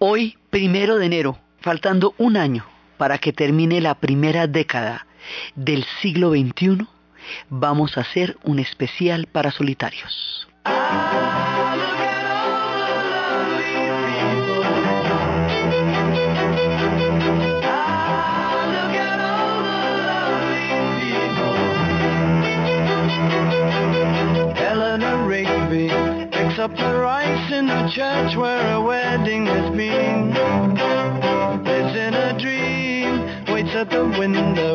Hoy, primero de enero, faltando un año para que termine la primera década del siglo XXI, vamos a hacer un especial para solitarios. Church where a wedding has been. Lives in a dream, waits at the window,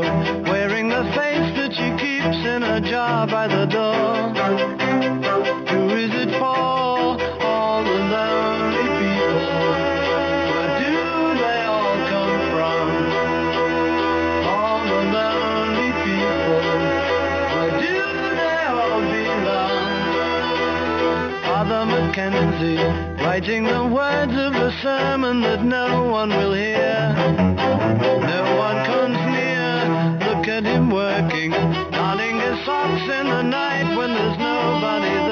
wearing the face that she keeps in a jar by the door. Who is it for? All the lonely people. Where do they all come from? All the lonely people. Where do they all belong? Father Mackenzie, writing the words of a sermon that no one will hear. No one comes near. Look at him working, darning his socks in the night when there's nobody there.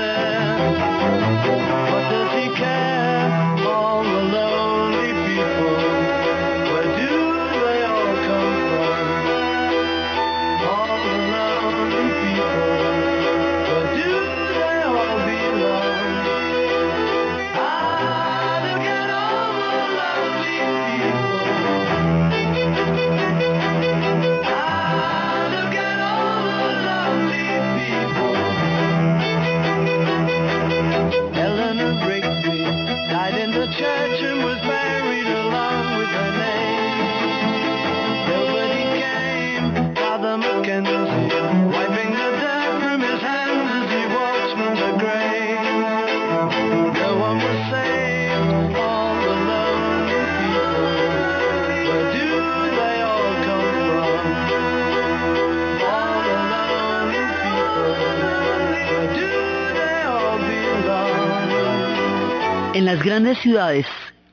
Las grandes ciudades,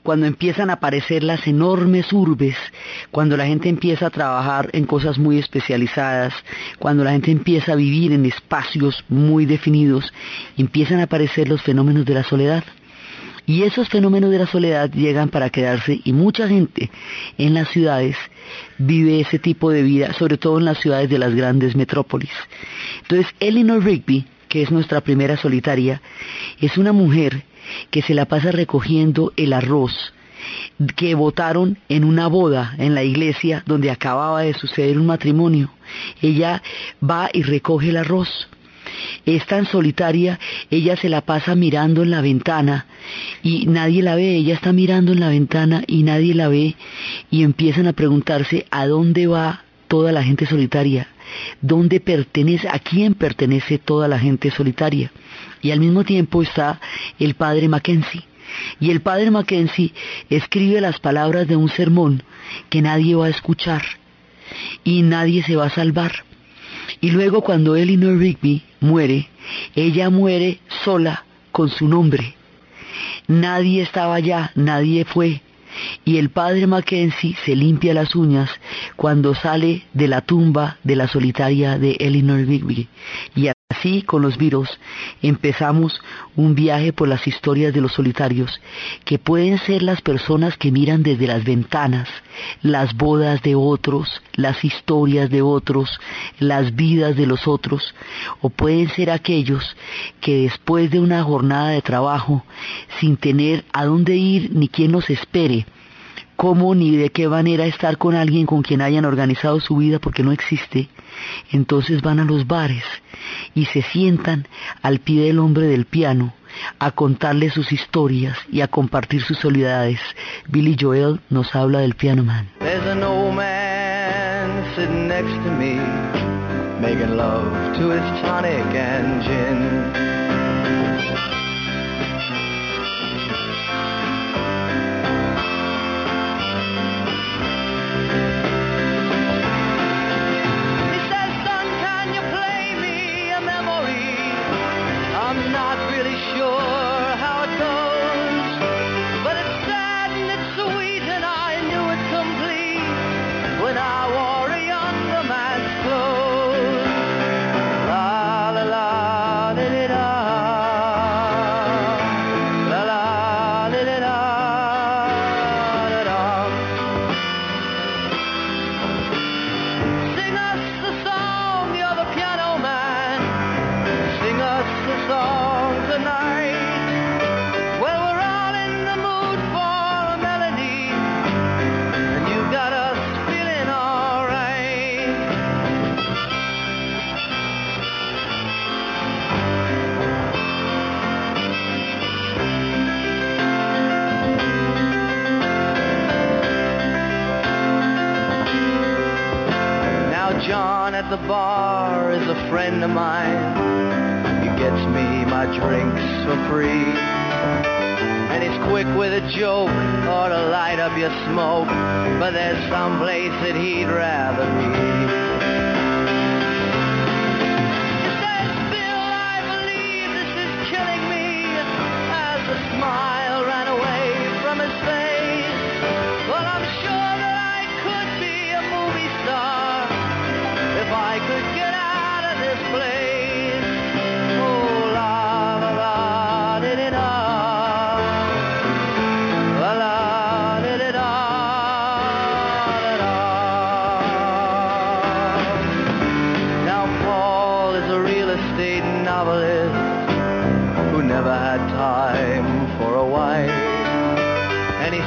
cuando empiezan a aparecer las enormes urbes, cuando la gente empieza a trabajar en cosas muy especializadas, cuando la gente empieza a vivir en espacios muy definidos, empiezan a aparecer los fenómenos de la soledad. Y esos fenómenos de la soledad llegan para quedarse y mucha gente en las ciudades vive ese tipo de vida, sobre todo en las ciudades de las grandes metrópolis. Entonces, Eleanor Rigby, que es nuestra primera solitaria, es una mujer que se la pasa recogiendo el arroz que votaron en una boda en la iglesia donde acababa de suceder un matrimonio. Ella va y recoge el arroz. Es tan solitaria, ella se la pasa mirando en la ventana y nadie la ve, ella está mirando en la ventana y nadie la ve y empiezan a preguntarse a dónde va toda la gente solitaria, dónde pertenece, a quién pertenece toda la gente solitaria. Y al mismo tiempo está el padre Mackenzie. Y el padre Mackenzie escribe las palabras de un sermón que nadie va a escuchar y nadie se va a salvar. Y luego cuando Eleanor Rigby muere, ella muere sola con su nombre. Nadie estaba allá, nadie fue. Y el padre Mackenzie se limpia las uñas cuando sale de la tumba de la solitaria de Eleanor Rigby. Y así con los virus empezamos un viaje por las historias de los solitarios, que pueden ser las personas que miran desde las ventanas, las bodas de otros, las historias de otros, las vidas de los otros, o pueden ser aquellos que después de una jornada de trabajo, sin tener a dónde ir ni quien los espere, cómo ni de qué manera estar con alguien con quien hayan organizado su vida porque no existe, entonces van a los bares y se sientan al pie del hombre del piano a contarle sus historias y a compartir sus soledades. Billy Joel nos habla del piano man. I'm not really sure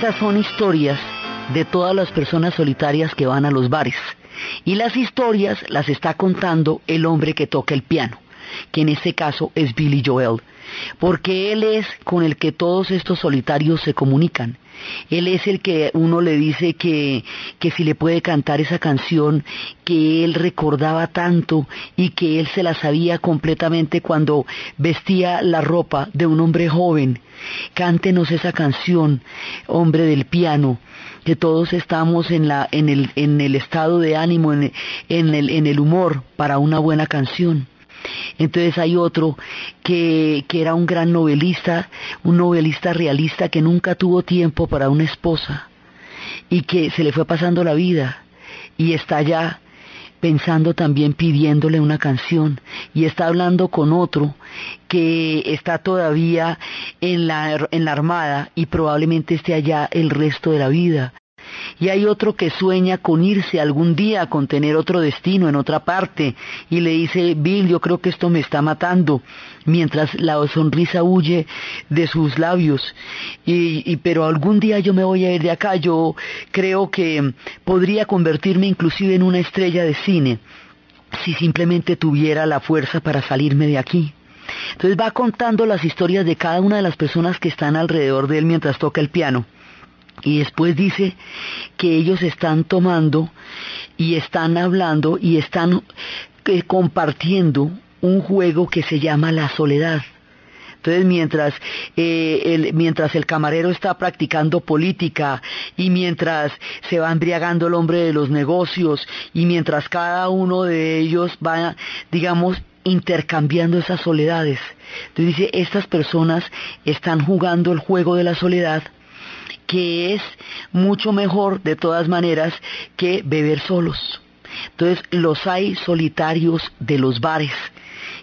Estas son historias de todas las personas solitarias que van a los bares. Y las historias las está contando el hombre que toca el piano, que en este caso es Billy Joel, porque él es con el que todos estos solitarios se comunican. Él es el que uno le dice que, que si le puede cantar esa canción que él recordaba tanto y que él se la sabía completamente cuando vestía la ropa de un hombre joven. Cántenos esa canción, hombre del piano, que todos estamos en, la, en, el, en el estado de ánimo, en, en, el, en el humor para una buena canción. Entonces hay otro que, era un gran novelista, un novelista realista que nunca tuvo tiempo para una esposa y que se le fue pasando la vida y está ya pensando también pidiéndole una canción y está hablando con otro que está todavía en la, en la armada y probablemente esté allá el resto de la vida y hay otro que sueña con irse algún día, con tener otro destino en otra parte, y le dice, Bill, yo creo que esto me está matando, mientras la sonrisa huye de sus labios, y, pero algún día yo me voy a ir de acá, yo creo que podría convertirme inclusive en una estrella de cine, si simplemente tuviera la fuerza para salirme de aquí. Entonces va contando las historias de cada una de las personas que están alrededor de él mientras toca el piano. Y después dice que ellos están tomando y están hablando y están eh, compartiendo un juego que se llama la soledad. Entonces, mientras, eh, el, mientras el camarero está practicando política y mientras se va embriagando el hombre de los negocios y mientras cada uno de ellos va, digamos, intercambiando esas soledades. Entonces dice, estas personas están jugando el juego de la soledad que es mucho mejor de todas maneras que beber solos. Entonces los hay solitarios de los bares,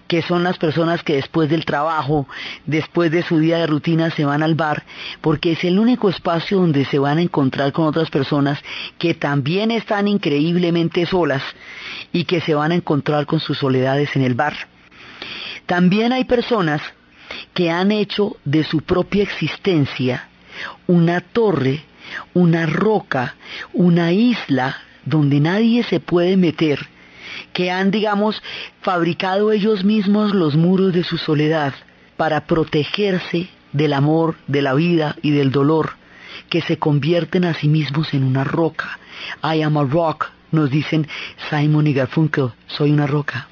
que son las personas que después del trabajo, después de su día de rutina, se van al bar, porque es el único espacio donde se van a encontrar con otras personas que también están increíblemente solas y que se van a encontrar con sus soledades en el bar. También hay personas que han hecho de su propia existencia una torre, una roca, una isla donde nadie se puede meter, que han, digamos, fabricado ellos mismos los muros de su soledad para protegerse del amor, de la vida y del dolor, que se convierten a sí mismos en una roca. I am a rock, nos dicen Simon y Garfunkel, soy una roca.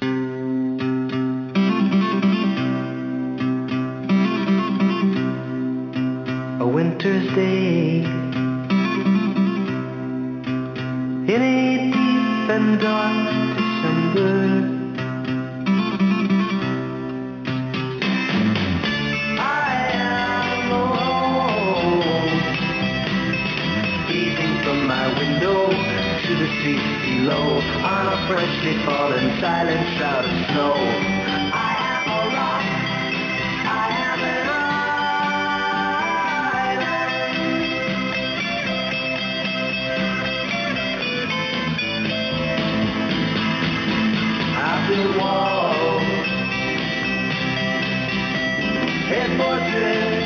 Winter's day. In a deep and dark December. Below on a freshly fallen silent shroud of snow. I am a rock. I built walls, a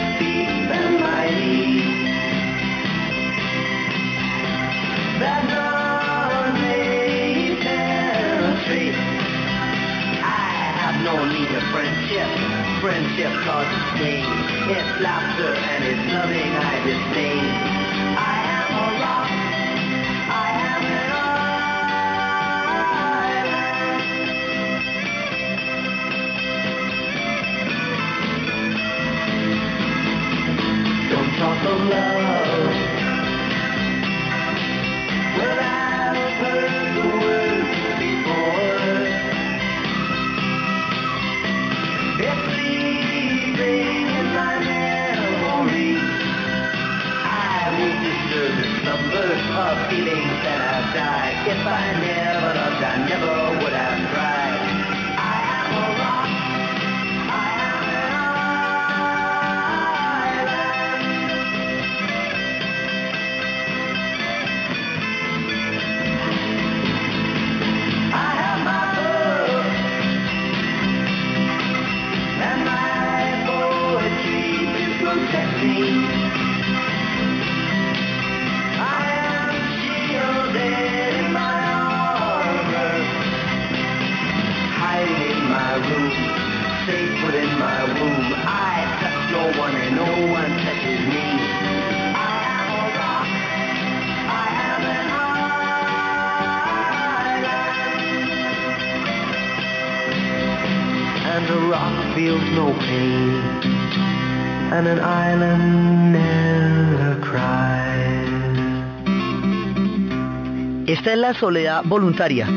Esta es la soledad voluntaria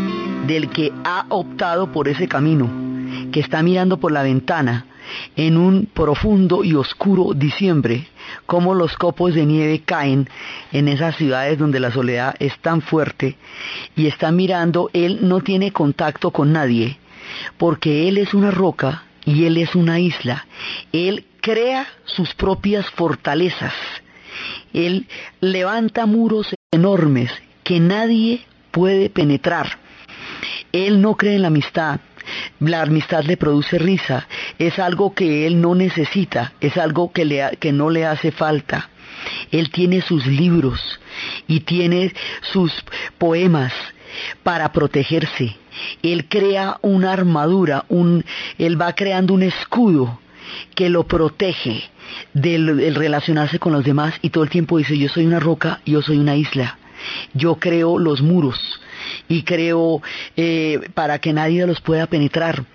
del que ha optado por ese camino, que está mirando por la ventana en un profundo y oscuro diciembre, como los copos de nieve caen en esas ciudades donde la soledad es tan fuerte, y está mirando, él no tiene contacto con nadie, porque él es una roca y él es una isla, él crea sus propias fortalezas, él levanta muros enormes que nadie puede penetrar. Él no cree en la amistad. La amistad le produce risa. Es algo que él no necesita. Es algo que, no le hace falta. Él tiene sus libros y tiene sus poemas para protegerse. Él crea una armadura, él va creando un escudo que lo protege del, del relacionarse con los demás y todo el tiempo dice yo soy una roca, yo soy una isla yo creo los muros y creo eh, para que nadie los pueda penetrar.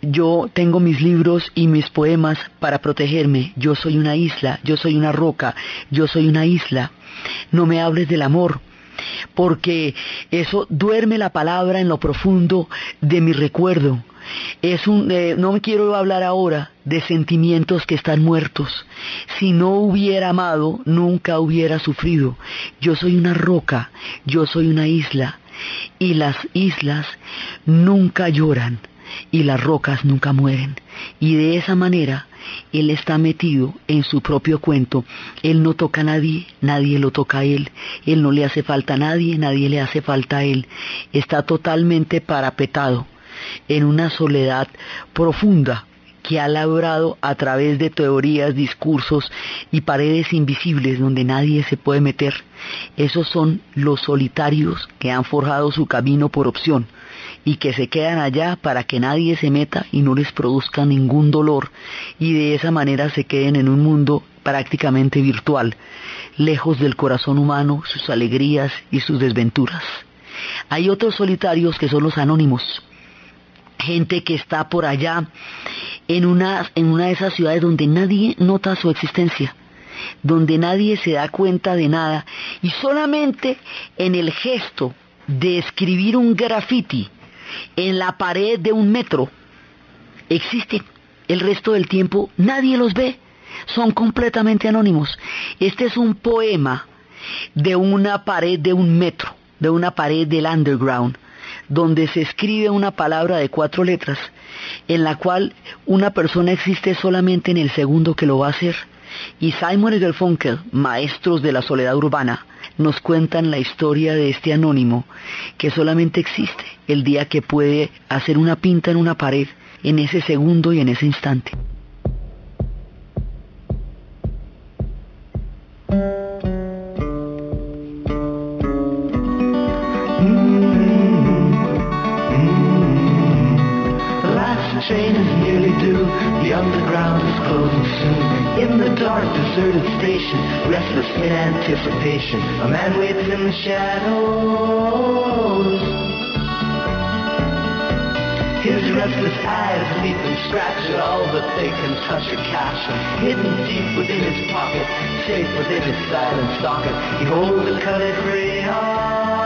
Yo tengo mis libros y mis poemas para protegerme. Yo soy una isla, yo soy una roca, yo soy una isla. No me hables del amor, porque eso duerme la palabra en lo profundo de mi recuerdo. Es un, eh, no me quiero hablar ahora de sentimientos que están muertos. Si no hubiera amado, nunca hubiera sufrido. Yo soy una roca, yo soy una isla, y las islas nunca lloran y las rocas nunca mueren. Y de esa manera él está metido en su propio cuento. Él no toca a nadie, nadie lo toca a él. Él no le hace falta a nadie, nadie le hace falta a él. Está totalmente parapetado en una soledad profunda que ha labrado a través de teorías, discursos y paredes invisibles donde nadie se puede meter. Esos son los solitarios que han forjado su camino por opción y que se quedan allá para que nadie se meta y no les produzca ningún dolor y de esa manera se queden en un mundo prácticamente virtual, lejos del corazón humano, sus alegrías y sus desventuras. Hay otros solitarios que son los anónimos, gente que está por allá en una, en una de esas ciudades donde nadie nota su existencia. donde nadie se da cuenta de nada y solamente en el gesto de escribir un graffiti en la pared de un metro existen. El resto del tiempo nadie los ve. Son completamente anónimos. Este es un poema de una pared de un metro, de una pared del underground, donde se escribe una palabra de cuatro letras, en la cual una persona existe solamente en el segundo que lo va a hacer. Y Simon y Garfunkel, maestros de la soledad urbana, nos cuentan la historia de este anónimo que solamente existe el día que puede hacer una pinta en una pared en ese segundo y en ese instante. Anticipation, a man waits in the shadows. His restless eyes leap and scratch at all that they can touch or catch. hidden deep within his pocket, safe within his silent socket, he holds a colored crayon.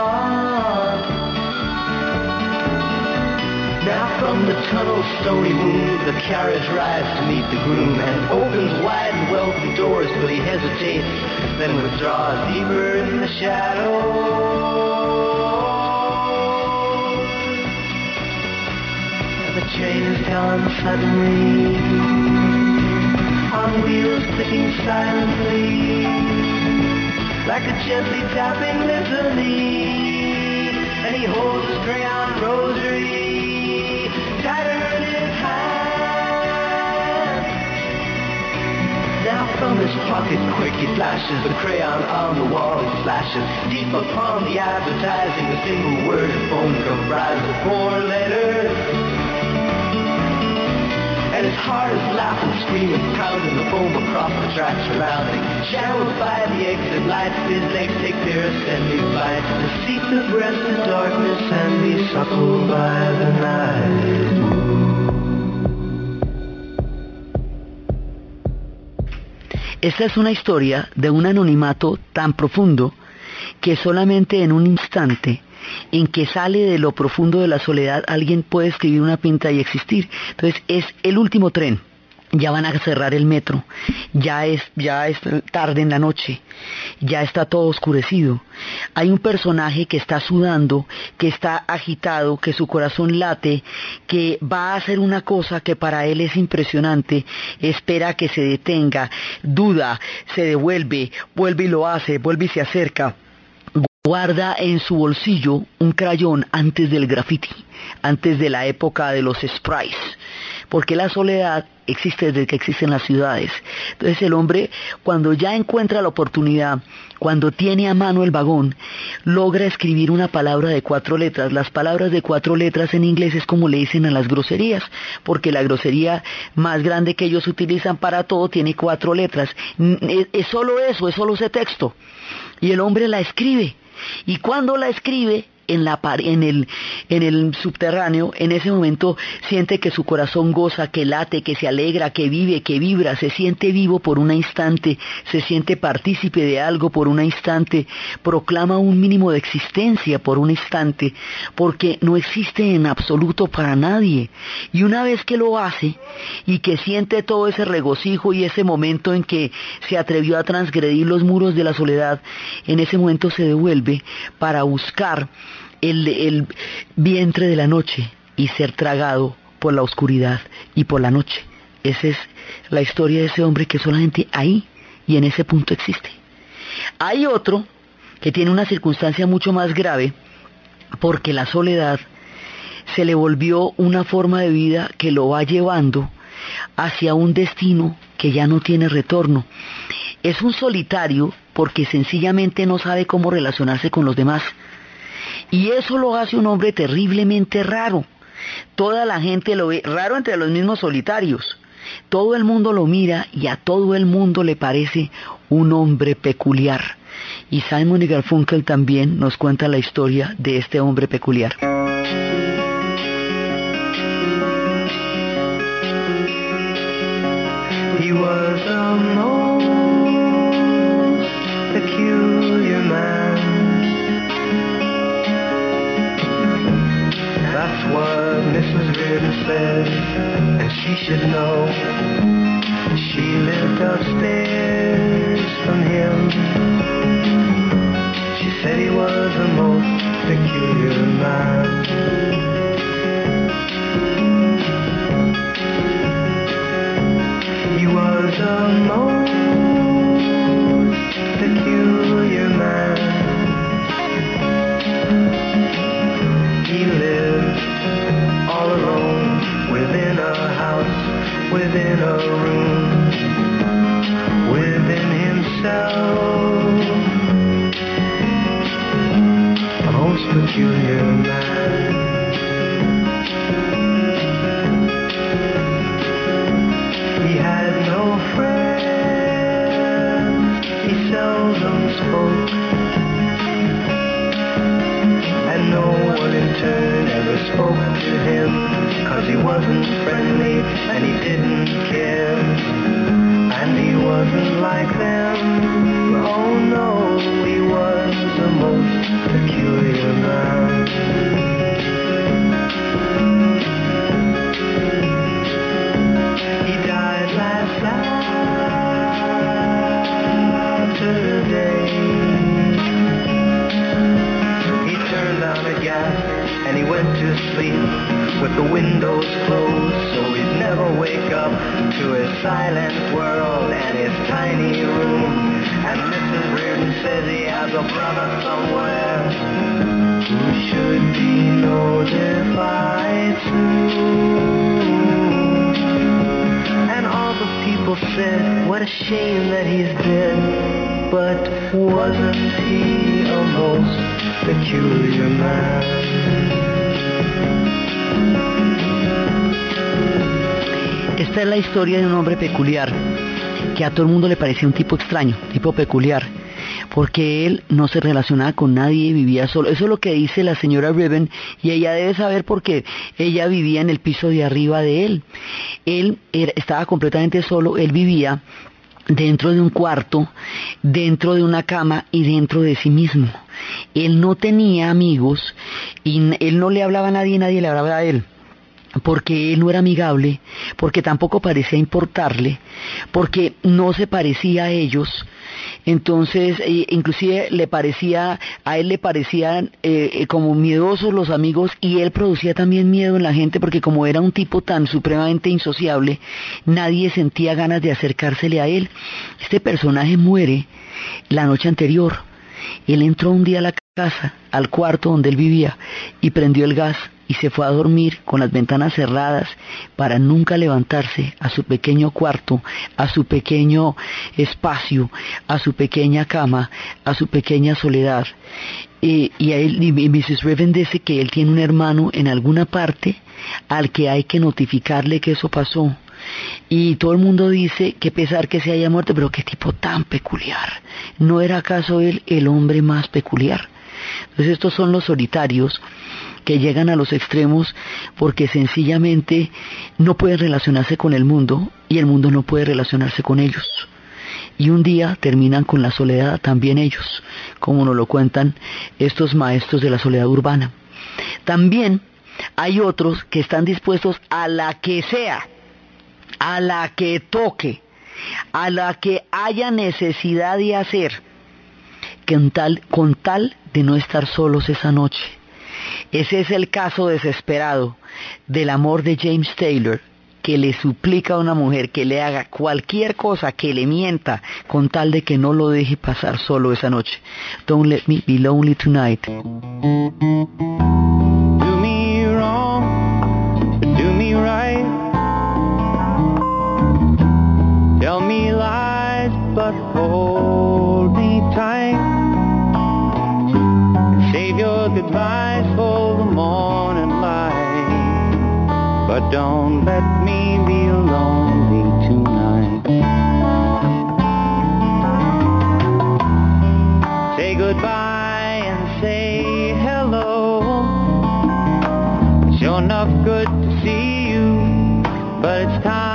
From the tunnel's stony womb, the carriage rides to meet the groom and opens wide and welcome doors, but he hesitates, then withdraws deeper in the shadows. And the train is gone suddenly, on wheels clicking silently, like a gently tapping litany, and he holds his crayon rosary Now from his pocket quick he flashes the crayon on the wall he flashes deep upon the advertising a single word of foam comprised of four letters and his heart is laughing, screaming, pounding the foam across the tracks surrounding. Esta es una historia de un anonimato tan profundo que solamente en un instante en que sale de lo profundo de la soledad alguien puede escribir una pinta y existir. Entonces es el último tren. Ya van a cerrar el metro, ya es, ya es tarde en la noche, ya está todo oscurecido. Hay un personaje que está sudando, que está agitado, que su corazón late, que va a hacer una cosa que para él es impresionante, espera que se detenga, duda, se devuelve, vuelve y lo hace, vuelve y se acerca. Guarda en su bolsillo un crayón antes del graffiti, antes de la época de los sprites, porque la soledad existe desde que existen las ciudades. Entonces el hombre, cuando ya encuentra la oportunidad, cuando tiene a mano el vagón, logra escribir una palabra de cuatro letras. Las palabras de cuatro letras en inglés es como le dicen a las groserías, porque la grosería más grande que ellos utilizan para todo tiene cuatro letras. Es solo eso, es solo ese texto. Y el hombre la escribe y cuando la escribe en, la, en, el, en el subterráneo, en ese momento siente que su corazón goza, que late, que se alegra, que vive, que vibra, se siente vivo por un instante, se siente partícipe de algo por un instante, proclama un mínimo de existencia por un instante, porque no existe en absoluto para nadie. Y una vez que lo hace y que siente todo ese regocijo y ese momento en que se atrevió a transgredir los muros de la soledad, en ese momento se devuelve para buscar el, vientre de la noche y ser tragado por la oscuridad y por la noche. Esa es la historia de ese hombre que solamente ahí y en ese punto existe. Hay otro que tiene una circunstancia mucho más grave porque la soledad se le volvió una forma de vida que lo va llevando hacia un destino que ya no tiene retorno. Es un solitario porque sencillamente no sabe cómo relacionarse con los demás. Y eso lo hace un hombre terriblemente raro. Toda la gente lo ve raro entre los mismos solitarios. Todo el mundo lo mira y a todo el mundo le parece un hombre peculiar. Y Simon y Garfunkel también nos cuenta la historia de este hombre peculiar. What Mrs. Reardon said, and she should know. She lived upstairs from him. She said he was a most peculiar man. He was a most Esta es la historia de un hombre peculiar, que a todo el mundo le parecía un tipo extraño, tipo peculiar, porque él no se relacionaba con nadie, vivía solo. Eso es lo que dice la señora Ribbon y ella debe saber porque ella vivía en el piso de arriba de él. Él estaba completamente solo, él vivía dentro de un cuarto, dentro de una cama y dentro de sí mismo. Él no tenía amigos y él no le hablaba a nadie, nadie le hablaba a él porque él no era amigable, porque tampoco parecía importarle, porque no se parecía a ellos, entonces eh, inclusive le parecía, a él le parecían eh, eh, como miedosos los amigos y él producía también miedo en la gente porque como era un tipo tan supremamente insociable, nadie sentía ganas de acercársele a él. Este personaje muere la noche anterior. Él entró un día a la casa, al cuarto donde él vivía, y prendió el gas y se fue a dormir con las ventanas cerradas para nunca levantarse a su pequeño cuarto, a su pequeño espacio, a su pequeña cama, a su pequeña soledad. Y, a él, y Mrs. Reven dice que él tiene un hermano en alguna parte al que hay que notificarle que eso pasó. Y todo el mundo dice que pesar que se haya muerto, pero qué tipo tan peculiar. ¿No era acaso él el hombre más peculiar? Entonces estos son los solitarios que llegan a los extremos porque sencillamente no pueden relacionarse con el mundo y el mundo no puede relacionarse con ellos. Y un día terminan con la soledad también ellos, como nos lo cuentan estos maestros de la soledad urbana. También hay otros que están dispuestos a la que sea, a la que toque, a la que haya necesidad de hacer, con tal, con tal de no estar solos esa noche. Ese es el caso desesperado del amor de James Taylor, que le suplica a una mujer que le haga cualquier cosa, que le mienta, con tal de que no lo deje pasar solo esa noche. Don't let me be lonely tonight. Do me wrong, do me right. Tell me lies, but hold me don't let me be lonely tonight. Say goodbye and say hello. Sure enough good to see you, but it's time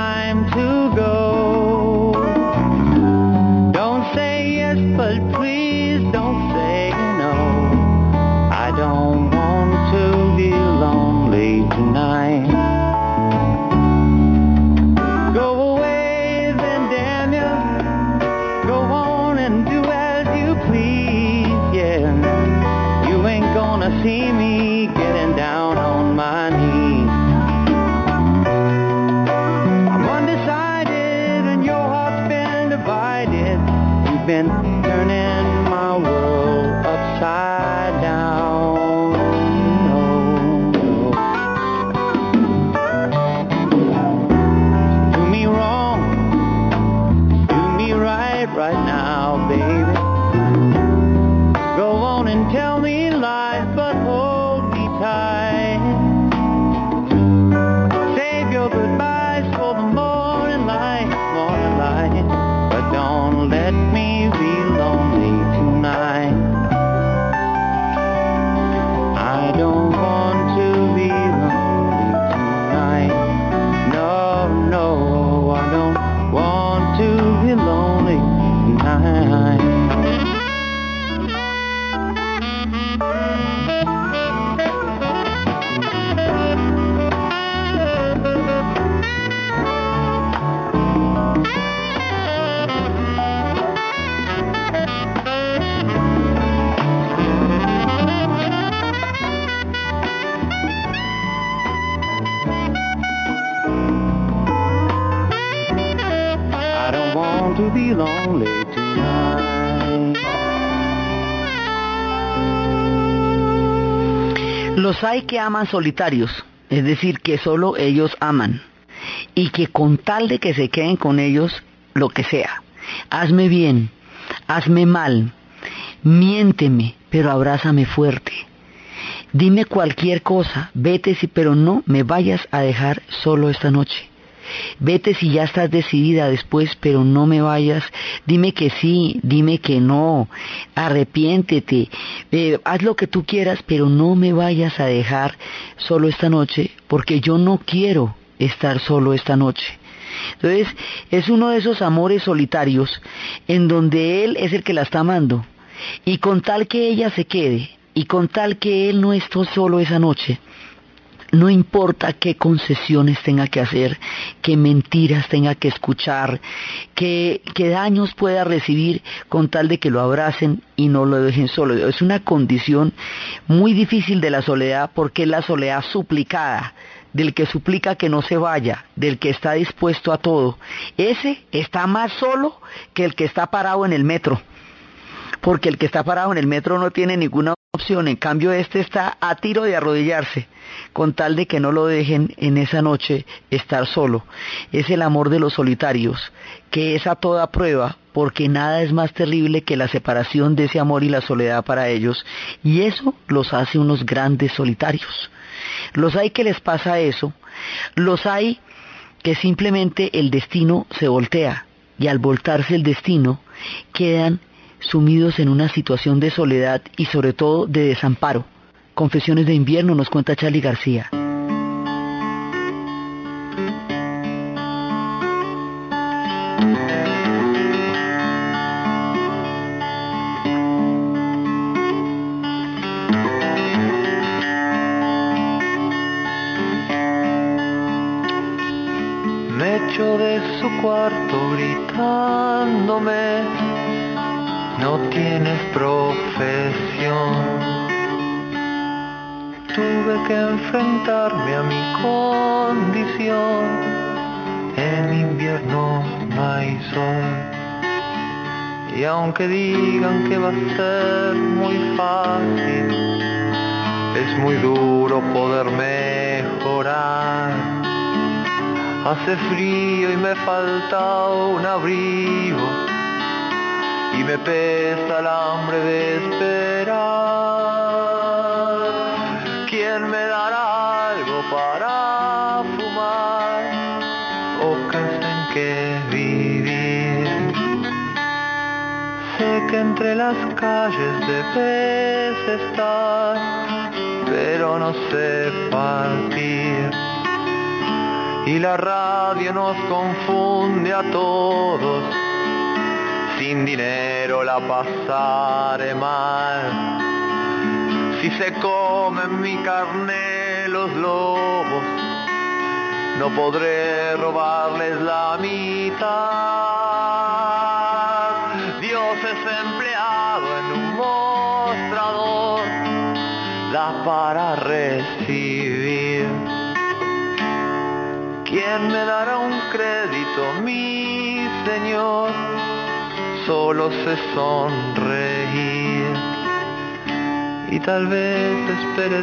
hay que aman solitarios, es decir, que solo ellos aman, y que con tal de que se queden con ellos, lo que sea. Hazme bien, hazme mal, miénteme, pero abrázame fuerte. Dime cualquier cosa, vete pero no me vayas a dejar solo esta noche. Vete si ya estás decidida después, pero no me vayas. Dime que sí, dime que no. Arrepiéntete. Eh, haz lo que tú quieras, pero no me vayas a dejar solo esta noche, porque yo no quiero estar solo esta noche. Entonces, es uno de esos amores solitarios en donde él es el que la está amando. Y con tal que ella se quede, y con tal que él no esté solo esa noche, no importa qué concesiones tenga que hacer, qué mentiras tenga que escuchar, qué, daños pueda recibir con tal de que lo abracen y no lo dejen solo. Es una condición muy difícil de la soledad porque es la soledad suplicada del que suplica que no se vaya, del que está dispuesto a todo, ese está más solo que el que está parado en el metro. Porque el que está parado en el metro no tiene ninguna opción, en cambio este está a tiro de arrodillarse, con tal de que no lo dejen en esa noche estar solo. Es el amor de los solitarios, que es a toda prueba, porque nada es más terrible que la separación de ese amor y la soledad para ellos, y eso los hace unos grandes solitarios. Los hay que les pasa eso, los hay que simplemente el destino se voltea y al voltarse el destino quedan sumidos en una situación de soledad y sobre todo de desamparo. Confesiones de invierno nos cuenta Charlie García. Y aunque digan que va a ser muy fácil, es muy duro poder mejorar. Hace frío y me falta un abrigo y me pesa el hambre de esperar. Las calles debes estar, pero no sé partir. Y la radio nos confunde a todos, sin dinero la pasaré mal si se comen mi carne los lobos, no podré robarles la mitad. Es empleado en un mostrador, da para recibir. ¿Quién me dará un crédito, mi Señor? Solo sé sonreír y tal vez espere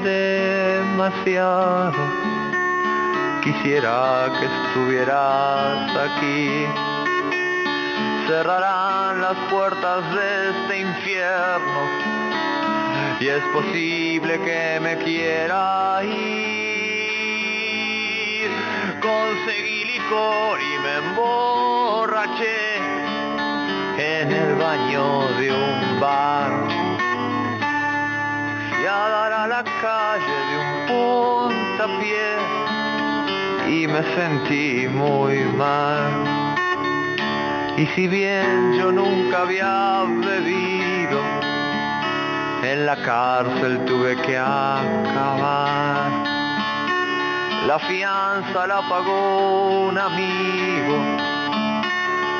demasiado. Quisiera que estuvieras aquí. Cerrarán las puertas de este infierno y es posible que me quiera ir. Conseguí licor y me emborraché en el baño de un bar a dar a la calle de un puntapié y me sentí muy mal. Y si bien yo nunca había bebido, en la cárcel tuve que acabar. La fianza la pagó un amigo,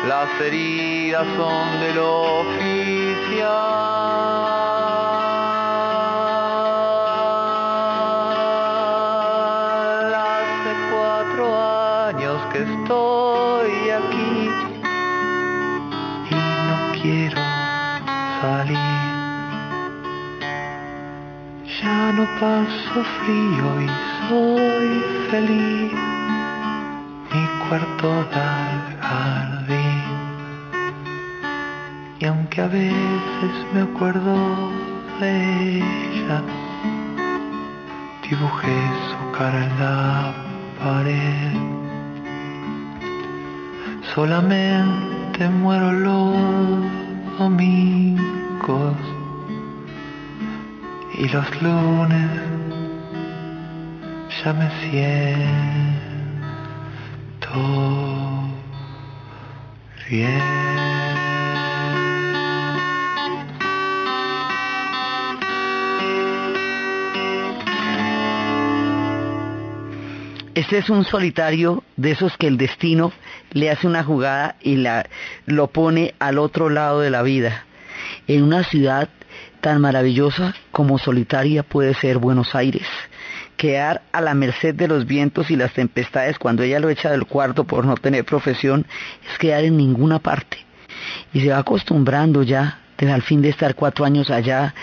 las heridas son del oficial. Paso frío y soy feliz. Mi cuarto da al jardín. Y aunque a veces me acuerdo de ella, dibujé su cara en la pared. Solamente muero los domingos y los lunes ya me siento bien. Este es un solitario de esos que el destino le hace una jugada y la, lo pone al otro lado de la vida, en una ciudad tan maravillosa como solitaria puede ser Buenos Aires. Quedar a la merced de los vientos y las tempestades cuando ella lo echa del cuarto por no tener profesión es quedar en ninguna parte. Y se va acostumbrando ya al fin de estar cuatro años allá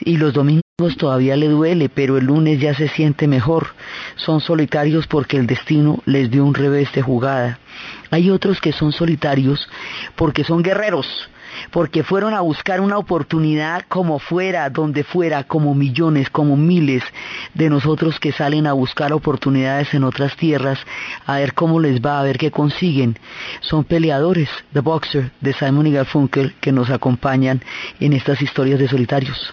y los domingos todavía le duele, pero el lunes ya se siente mejor. Son solitarios porque el destino les dio un revés de jugada. Hay otros que son solitarios porque son guerreros, porque fueron a buscar una oportunidad como fuera, donde fuera, como millones, como miles de nosotros que salen a buscar oportunidades en otras tierras, a ver cómo les va, a ver qué consiguen. Son peleadores, The Boxer, de Simon y Garfunkel, que nos acompañan en estas historias de solitarios.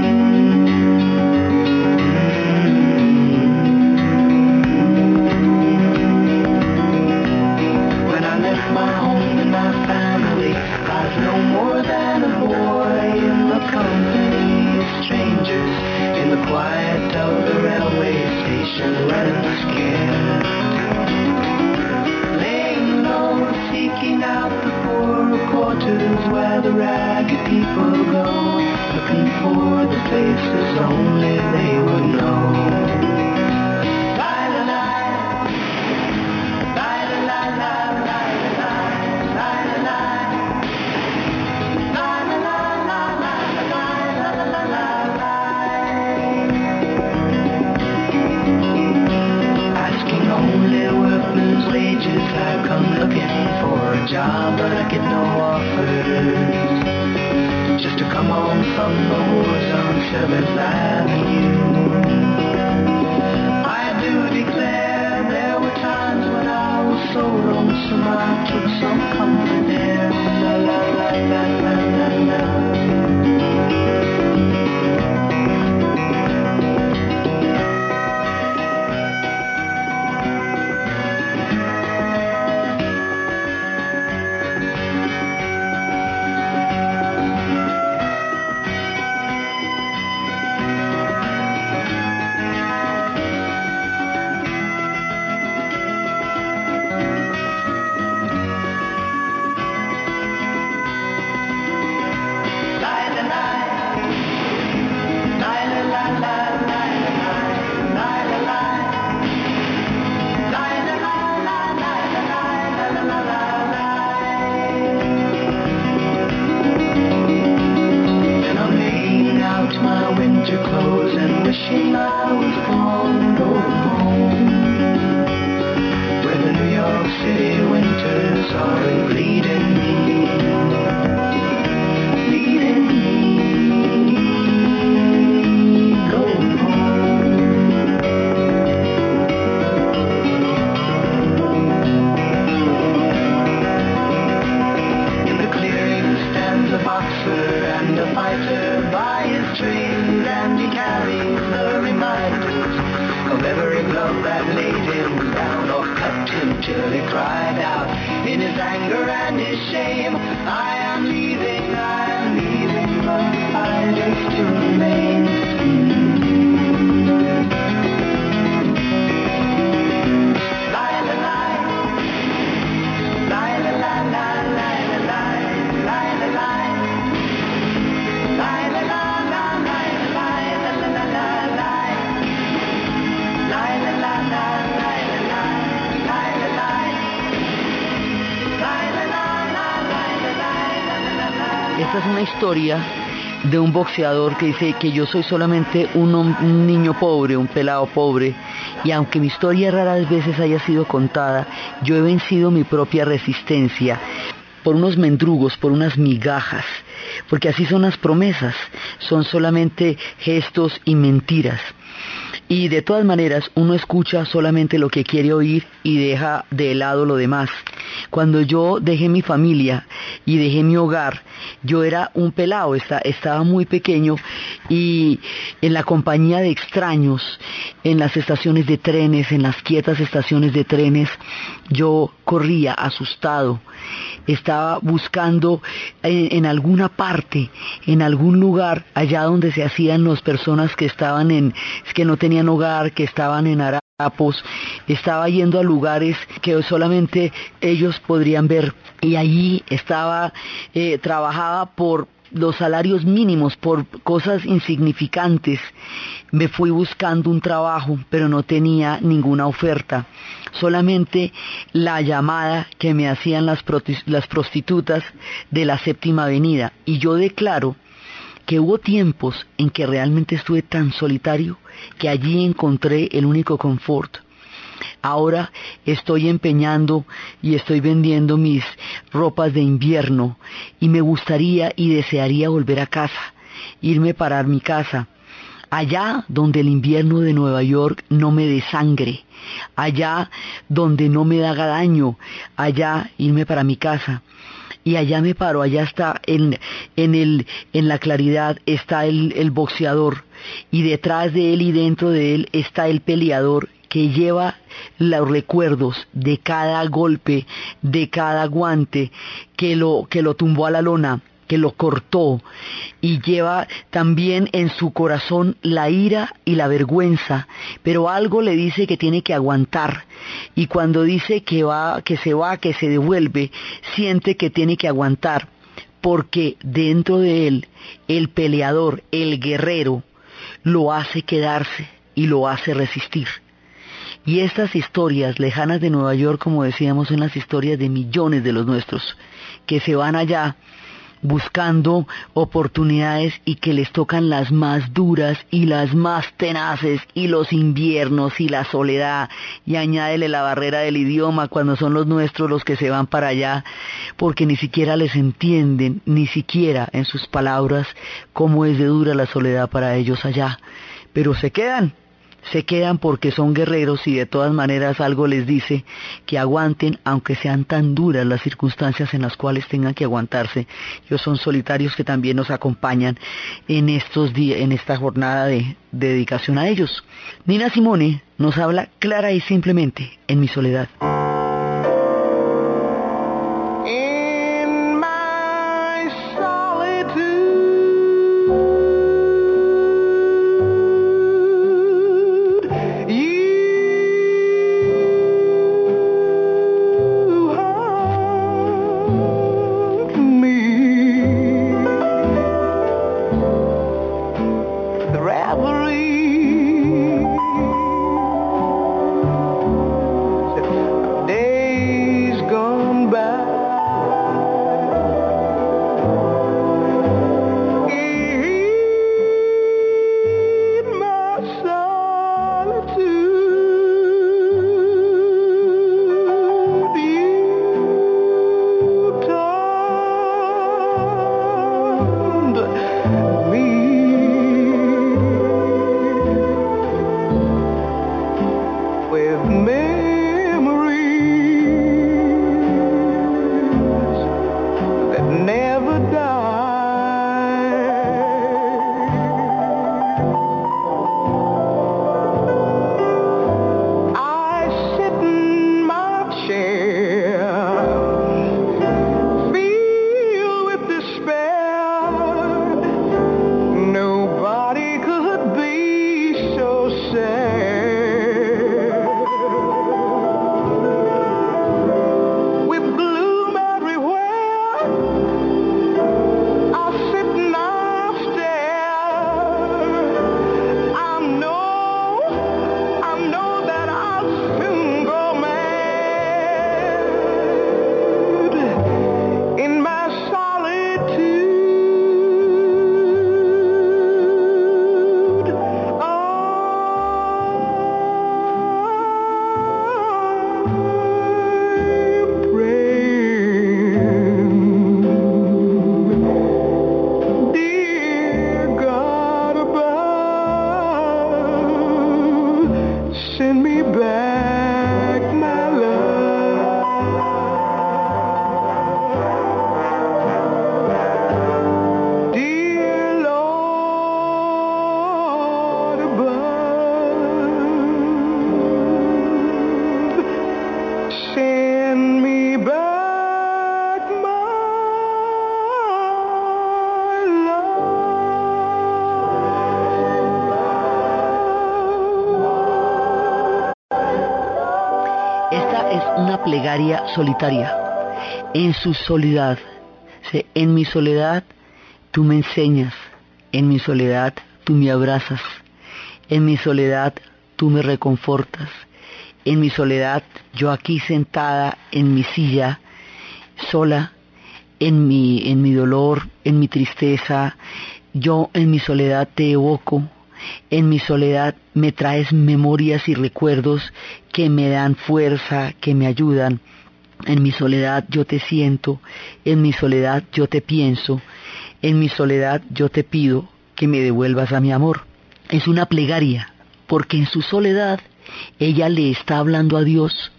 People go, looking for the places only they would know. Job, but I get no offers. Just to come home from the wars on 7th Avenue. Historia de un boxeador que dice que yo soy solamente un, un, niño pobre, un pelado pobre, y aunque mi historia raras veces haya sido contada, yo he vencido mi propia resistencia por unos mendrugos, por unas migajas, porque así son las promesas, son solamente gestos y mentiras. Y de todas maneras uno escucha solamente lo que quiere oír y deja de lado lo demás. Cuando yo dejé mi familia y dejé mi hogar, yo era un pelado, estaba muy pequeño y en la compañía de extraños, en las estaciones de trenes, en las quietas estaciones de trenes, yo corría asustado, estaba buscando en, alguna parte, en algún lugar, allá donde se hacían las personas que estaban en, que no tenían hogar, que estaban en harapos, estaba yendo a lugares que solamente ellos podrían ver y allí estaba, eh, trabajaba por los salarios mínimos por cosas insignificantes. Me fui buscando un trabajo, pero no tenía ninguna oferta. Solamente la llamada que me hacían las, prostitutas de la séptima avenida. Y yo declaro que hubo tiempos en que realmente estuve tan solitario que allí encontré el único confort Ahora estoy empeñando y estoy vendiendo mis ropas de invierno y me gustaría y desearía volver a casa, irme para mi casa, allá donde el invierno de Nueva York no me desangre, allá donde no me haga daño, allá irme para mi casa. Y allá me paro, allá está en, en, el, en la claridad está el, el boxeador. Y detrás de él y dentro de él está el peleador que lleva los recuerdos de cada golpe, de cada guante que lo, que lo tumbó a la lona, que lo cortó y lleva también en su corazón la ira y la vergüenza, pero algo le dice que tiene que aguantar y cuando dice que va, que se va, que se devuelve, siente que tiene que aguantar porque dentro de él el peleador, el guerrero, lo hace quedarse y lo hace resistir. Y estas historias lejanas de Nueva York, como decíamos, son las historias de millones de los nuestros, que se van allá buscando oportunidades y que les tocan las más duras y las más tenaces y los inviernos y la soledad. Y añádele la barrera del idioma cuando son los nuestros los que se van para allá porque ni siquiera les entienden ni siquiera en sus palabras cómo es de dura la soledad para ellos allá. Pero se quedan se quedan porque son guerreros y de todas maneras algo les dice que aguanten aunque sean tan duras las circunstancias en las cuales tengan que aguantarse. Ellos son solitarios que también nos acompañan en estos días, en esta jornada de, de dedicación a ellos. Nina Simone nos habla clara y simplemente en mi soledad. Solitaria. En su soledad, en mi soledad tú me enseñas, en mi soledad tú me abrazas, en mi soledad tú me reconfortas, en mi soledad yo aquí sentada en mi silla, sola, en mi, en mi dolor, en mi tristeza, yo en mi soledad te evoco, en mi soledad me traes memorias y recuerdos que me dan fuerza, que me ayudan. En mi soledad yo te siento, en mi soledad yo te pienso, en mi soledad yo te pido que me devuelvas a mi amor. Es una plegaria, porque en su soledad ella le está hablando a Dios,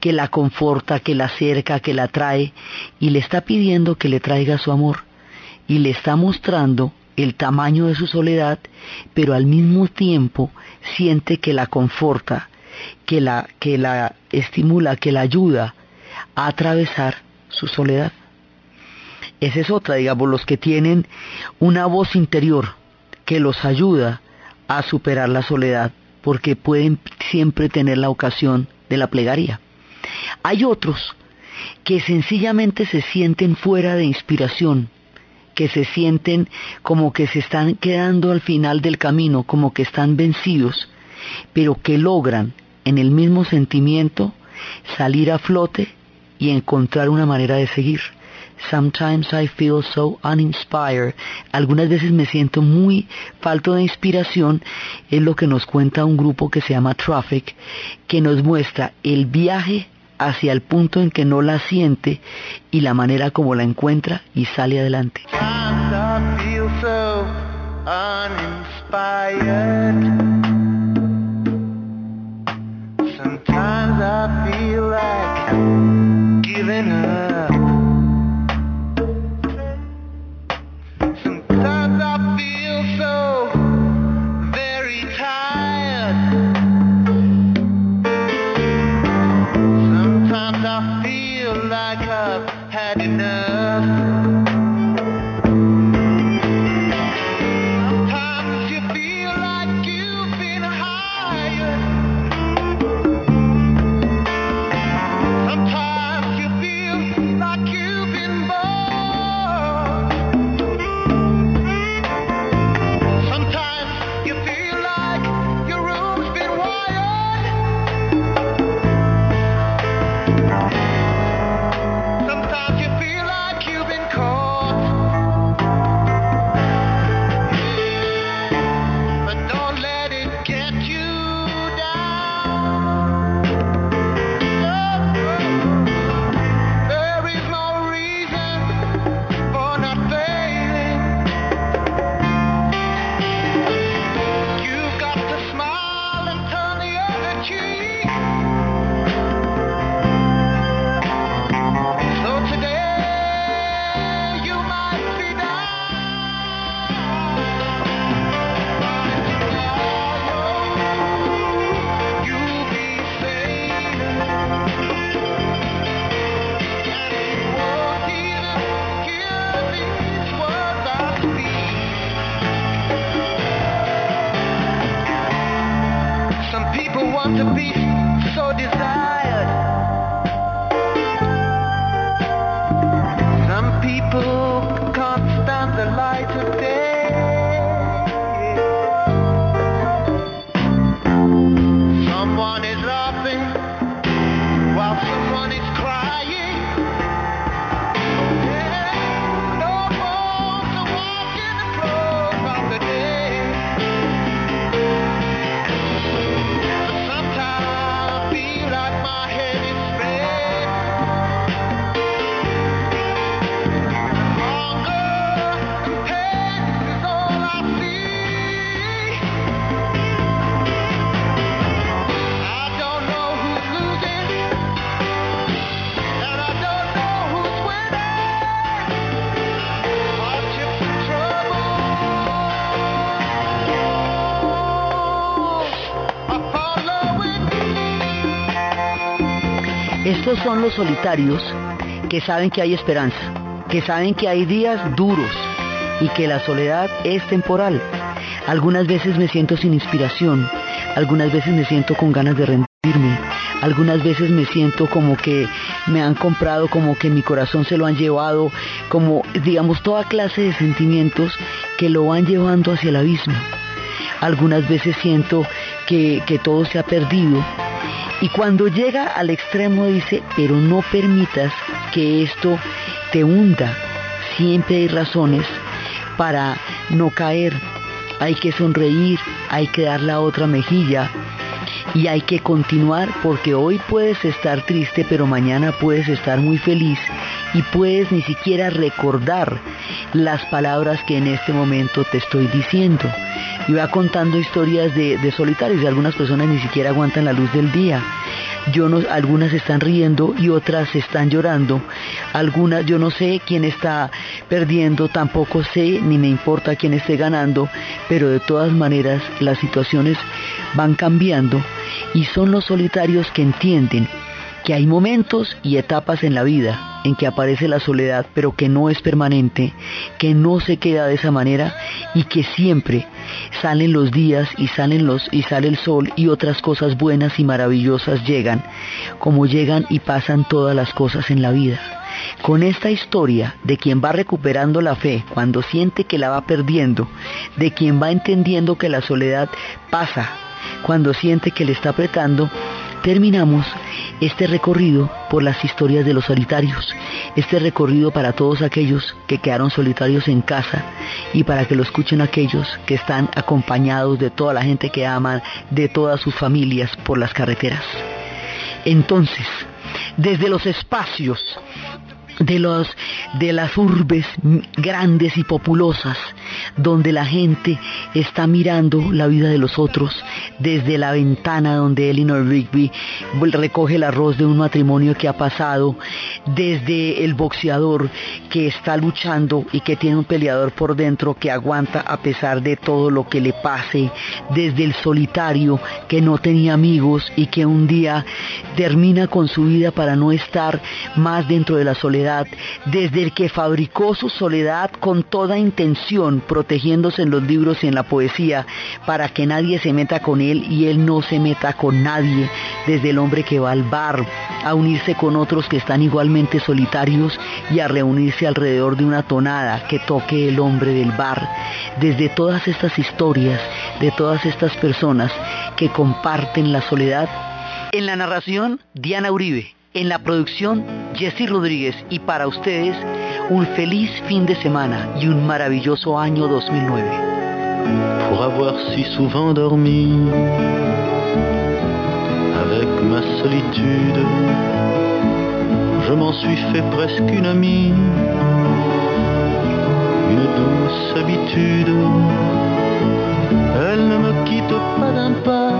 que la conforta, que la acerca, que la trae, y le está pidiendo que le traiga su amor, y le está mostrando el tamaño de su soledad, pero al mismo tiempo siente que la conforta, que la, que la estimula, que la ayuda a atravesar su soledad. Esa es otra, digamos, los que tienen una voz interior que los ayuda a superar la soledad, porque pueden siempre tener la ocasión de la plegaria. Hay otros que sencillamente se sienten fuera de inspiración, que se sienten como que se están quedando al final del camino, como que están vencidos, pero que logran en el mismo sentimiento salir a flote y encontrar una manera de seguir. Sometimes I feel so uninspired. Algunas veces me siento muy falto de inspiración. Es lo que nos cuenta un grupo que se llama Traffic, que nos muestra el viaje hacia el punto en que no la siente y la manera como la encuentra y sale adelante. Estos son los solitarios que saben que hay esperanza, que saben que hay días duros y que la soledad es temporal. Algunas veces me siento sin inspiración, algunas veces me siento con ganas de rendirme, algunas veces me siento como que me han comprado, como que mi corazón se lo han llevado, como digamos toda clase de sentimientos que lo van llevando hacia el abismo. Algunas veces siento que, que todo se ha perdido y cuando llega al extremo dice, pero no permitas que esto te hunda. Siempre hay razones para no caer. Hay que sonreír, hay que dar la otra mejilla y hay que continuar porque hoy puedes estar triste, pero mañana puedes estar muy feliz y puedes ni siquiera recordar las palabras que en este momento te estoy diciendo. Y va contando historias de, de solitarios y algunas personas ni siquiera aguantan la luz del día. Yo no, algunas están riendo y otras están llorando, algunas yo no sé quién está perdiendo, tampoco sé ni me importa quién esté ganando, pero de todas maneras las situaciones van cambiando y son los solitarios que entienden que hay momentos y etapas en la vida en que aparece la soledad, pero que no es permanente, que no se queda de esa manera y que siempre salen los días y salen los y sale el sol y otras cosas buenas y maravillosas llegan, como llegan y pasan todas las cosas en la vida. Con esta historia de quien va recuperando la fe cuando siente que la va perdiendo, de quien va entendiendo que la soledad pasa cuando siente que le está apretando, terminamos este recorrido por las historias de los solitarios, este recorrido para todos aquellos que quedaron solitarios en casa y para que lo escuchen aquellos que están acompañados de toda la gente que aman, de todas sus familias por las carreteras. Entonces, desde los espacios de, los, de las urbes grandes y populosas, donde la gente está mirando la vida de los otros desde la ventana donde Eleanor Rigby recoge el arroz de un matrimonio que ha pasado, desde el boxeador que está luchando y que tiene un peleador por dentro que aguanta a pesar de todo lo que le pase, desde el solitario que no tenía amigos y que un día termina con su vida para no estar más dentro de la soledad, desde el que fabricó su soledad con toda intención, protegiéndose en los libros y en la poesía, para que nadie se meta con él y él no se meta con nadie, desde el hombre que va al bar a unirse con otros que están igualmente solitarios y a reunirse alrededor de una tonada que toque el hombre del bar, desde todas estas historias, de todas estas personas que comparten la soledad. En la narración, Diana Uribe. En la producción, Jesse Rodríguez. Y para ustedes, un feliz fin de semana y un maravilloso año 2009. Pour avoir si souvent dormi avec ma solitude, je m'en suis fait presque une amie, une douce habitude. Elle ne me quitte pas d'un pas,